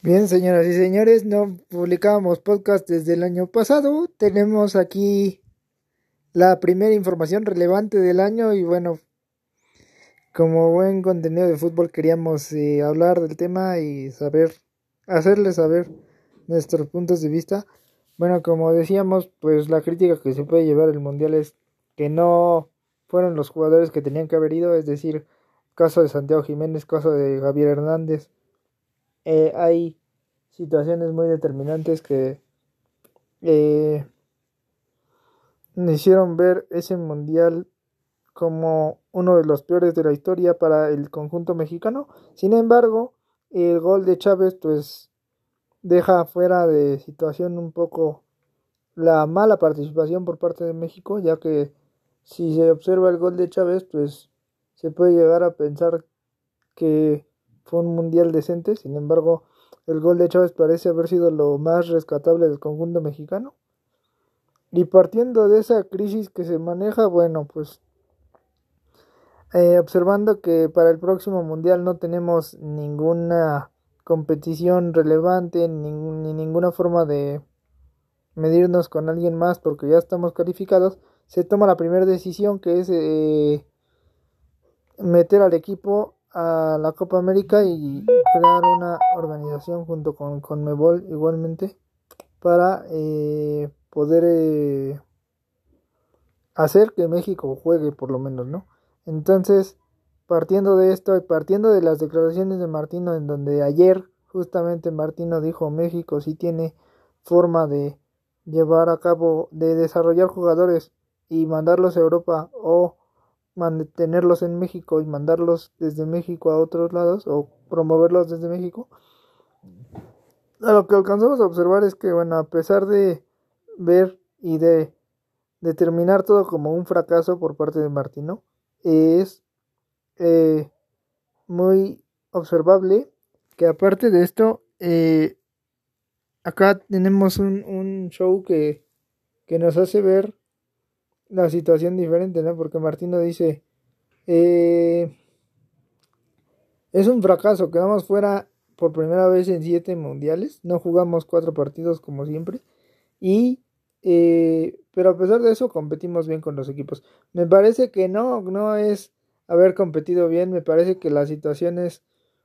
Bien, señoras y señores, no publicábamos podcast desde el año pasado. Tenemos aquí la primera información relevante del año y bueno, como buen contenido de fútbol queríamos eh, hablar del tema y saber, hacerles saber nuestros puntos de vista. Bueno, como decíamos, pues la crítica que se puede llevar el mundial es que no fueron los jugadores que tenían que haber ido, es decir, caso de Santiago Jiménez, caso de Javier Hernández eh, hay situaciones muy determinantes que eh, hicieron ver ese mundial como uno de los peores de la historia para el conjunto mexicano. Sin embargo, el gol de Chávez pues deja fuera de situación un poco la mala participación por parte de México, ya que si se observa el gol de Chávez, pues se puede llegar a pensar que fue un mundial decente, sin embargo, el gol de Chávez parece haber sido lo más rescatable del conjunto mexicano. Y partiendo de esa crisis que se maneja, bueno, pues eh, observando que para el próximo mundial no tenemos ninguna competición relevante ni, ninguna forma de medirnos con alguien más porque ya estamos calificados, se toma la primera decisión que es eh, meter al equipo a la Copa América y crear una organización junto con, con Mebol igualmente para eh, poder eh, hacer que México juegue por lo menos, ¿no? Entonces, partiendo de esto y partiendo de las declaraciones de Martino en donde ayer justamente Martino dijo México sí tiene forma de llevar a cabo, de desarrollar jugadores y mandarlos a Europa o mantenerlos en México y mandarlos desde México a otros lados o promoverlos desde México. lo que alcanzamos a observar es que, bueno, a pesar de ver y de determinar todo como un fracaso por parte de Martino, es eh, muy observable que aparte de esto, eh, acá tenemos un, un show que, que nos hace ver la situación diferente, ¿no? Porque Martino dice, eh, es un fracaso, quedamos fuera por primera vez en siete mundiales, no jugamos cuatro partidos como siempre, y, eh, pero a pesar de eso competimos bien con los equipos. Me parece que no, no es haber competido bien, me parece que la situación es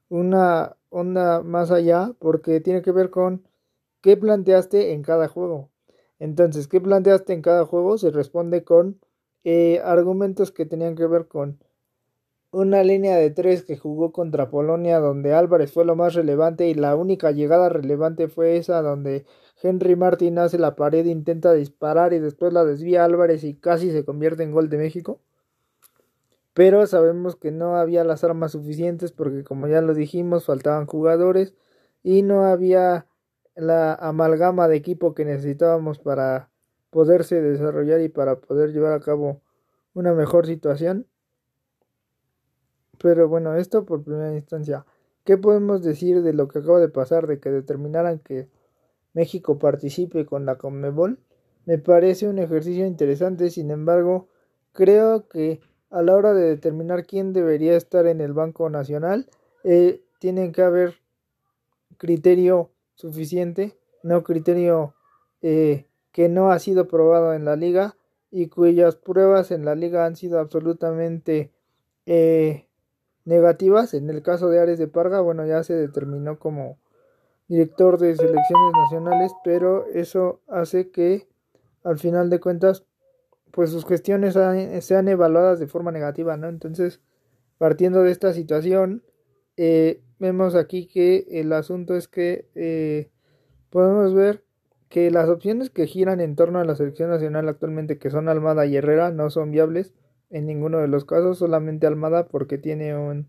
una onda más allá, porque tiene que ver con qué planteaste en cada juego. Entonces, ¿qué planteaste en cada juego? Se responde con eh, argumentos que tenían que ver con una línea de tres que jugó contra Polonia donde Álvarez fue lo más relevante y la única llegada relevante fue esa donde Henry Martin hace la pared, intenta disparar y después la desvía Álvarez y casi se convierte en gol de México. Pero sabemos que no había las armas suficientes porque como ya lo dijimos faltaban jugadores y no había la amalgama de equipo que necesitábamos para poderse desarrollar y para poder llevar a cabo una mejor situación. Pero bueno, esto por primera instancia. ¿Qué podemos decir de lo que acaba de pasar, de que determinaran que México participe con la Conmebol? Me parece un ejercicio interesante, sin embargo, creo que a la hora de determinar quién debería estar en el Banco Nacional, eh, tiene que haber criterio suficiente, no criterio eh, que no ha sido probado en la liga y cuyas pruebas en la liga han sido absolutamente eh, negativas. En el caso de Ares de Parga, bueno, ya se determinó como director de selecciones nacionales, pero eso hace que al final de cuentas pues sus gestiones sean evaluadas de forma negativa, ¿no? Entonces, partiendo de esta situación, eh, vemos aquí que el asunto es que eh, podemos ver que las opciones que giran en torno a la selección nacional actualmente, que son Almada y Herrera, no son viables en ninguno de los casos, solamente Almada porque tiene un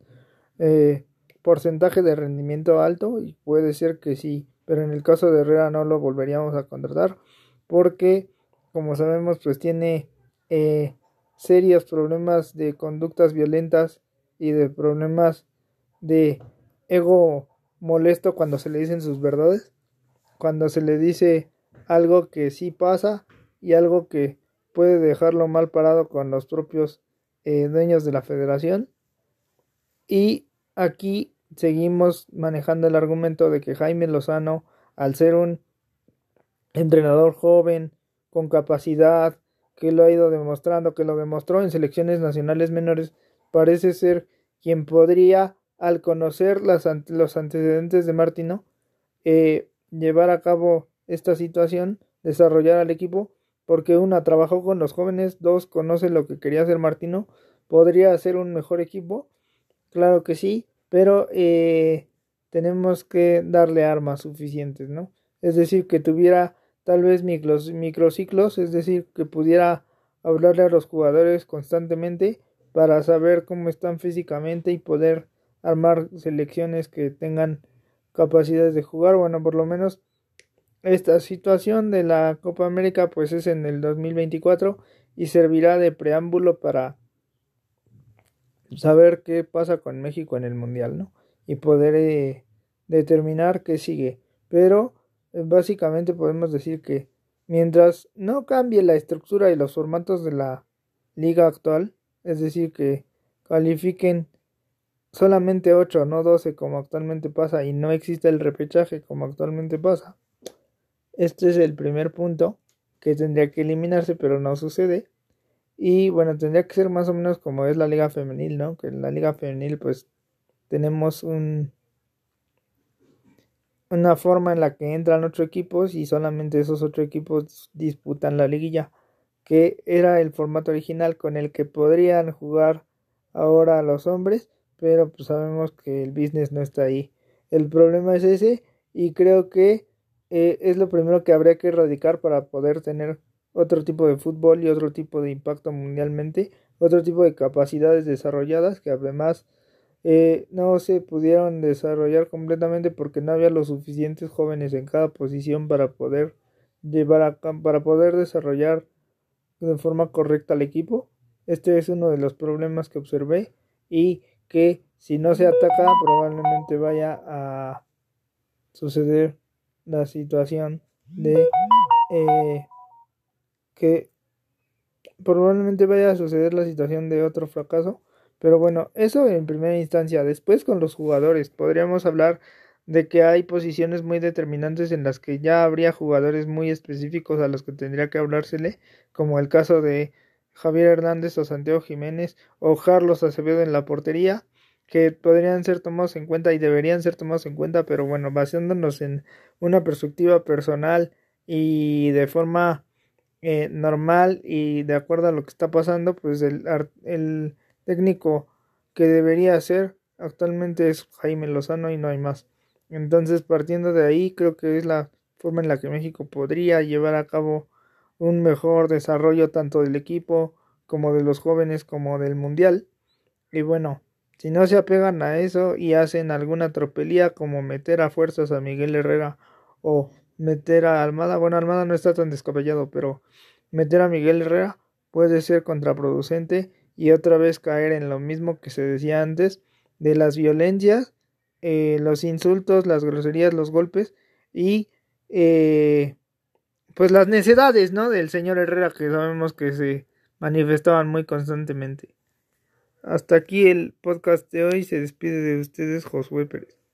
eh, porcentaje de rendimiento alto y puede ser que sí, pero en el caso de Herrera no lo volveríamos a contratar porque, como sabemos, pues tiene eh, serios problemas de conductas violentas y de problemas de ego molesto cuando se le dicen sus verdades, cuando se le dice algo que sí pasa y algo que puede dejarlo mal parado con los propios eh, dueños de la federación. Y aquí seguimos manejando el argumento de que Jaime Lozano, al ser un entrenador joven, con capacidad, que lo ha ido demostrando, que lo demostró en selecciones nacionales menores, parece ser quien podría, al conocer las, los antecedentes de Martino, eh, llevar a cabo esta situación, desarrollar al equipo, porque una trabajó con los jóvenes, dos conoce lo que quería hacer Martino, podría hacer un mejor equipo, claro que sí, pero eh, tenemos que darle armas suficientes, ¿no? Es decir, que tuviera tal vez micros, microciclos, es decir, que pudiera hablarle a los jugadores constantemente para saber cómo están físicamente y poder armar selecciones que tengan capacidades de jugar. Bueno, por lo menos esta situación de la Copa América pues es en el 2024 y servirá de preámbulo para saber qué pasa con México en el Mundial, ¿no? Y poder eh, determinar qué sigue. Pero eh, básicamente podemos decir que mientras no cambie la estructura y los formatos de la liga actual, es decir, que califiquen solamente 8, no 12 como actualmente pasa y no existe el repechaje como actualmente pasa. Este es el primer punto que tendría que eliminarse, pero no sucede. Y bueno, tendría que ser más o menos como es la liga femenil, ¿no? Que en la liga femenil pues tenemos un una forma en la que entran ocho equipos y solamente esos ocho equipos disputan la liguilla, que era el formato original con el que podrían jugar ahora los hombres, pero pues sabemos que el business no está ahí. El problema es ese y creo que eh, es lo primero que habría que erradicar para poder tener otro tipo de fútbol y otro tipo de impacto mundialmente, otro tipo de capacidades desarrolladas que además eh, no se pudieron desarrollar completamente porque no había los suficientes jóvenes en cada posición para poder llevar a para poder desarrollar de forma correcta al equipo. Este es uno de los problemas que observé y que si no se ataca probablemente vaya a suceder la situación de eh, que probablemente vaya a suceder la situación de otro fracaso pero bueno, eso en primera instancia. Después con los jugadores podríamos hablar de que hay posiciones muy determinantes en las que ya habría jugadores muy específicos a los que tendría que hablársele, como el caso de Javier Hernández o Santiago Jiménez o Carlos Acevedo en la portería, que podrían ser tomados en cuenta y deberían ser tomados en cuenta, pero bueno, basándonos en una perspectiva personal y de forma eh, normal y de acuerdo a lo que está pasando, pues el, el técnico que debería ser actualmente es Jaime Lozano y no hay más. Entonces, partiendo de ahí, creo que es la forma en la que México podría llevar a cabo un mejor desarrollo tanto del equipo como de los jóvenes como del mundial. Y bueno, si no se apegan a eso y hacen alguna tropelía como meter a fuerzas a Miguel Herrera o meter a Almada, bueno, Almada no está tan descabellado, pero meter a Miguel Herrera puede ser contraproducente y otra vez caer en lo mismo que se decía antes de las violencias, eh, los insultos, las groserías, los golpes y eh, pues las necedades, ¿no? Del señor Herrera que sabemos que se manifestaban muy constantemente. Hasta aquí el podcast de hoy. Se despide de ustedes Josué Pérez.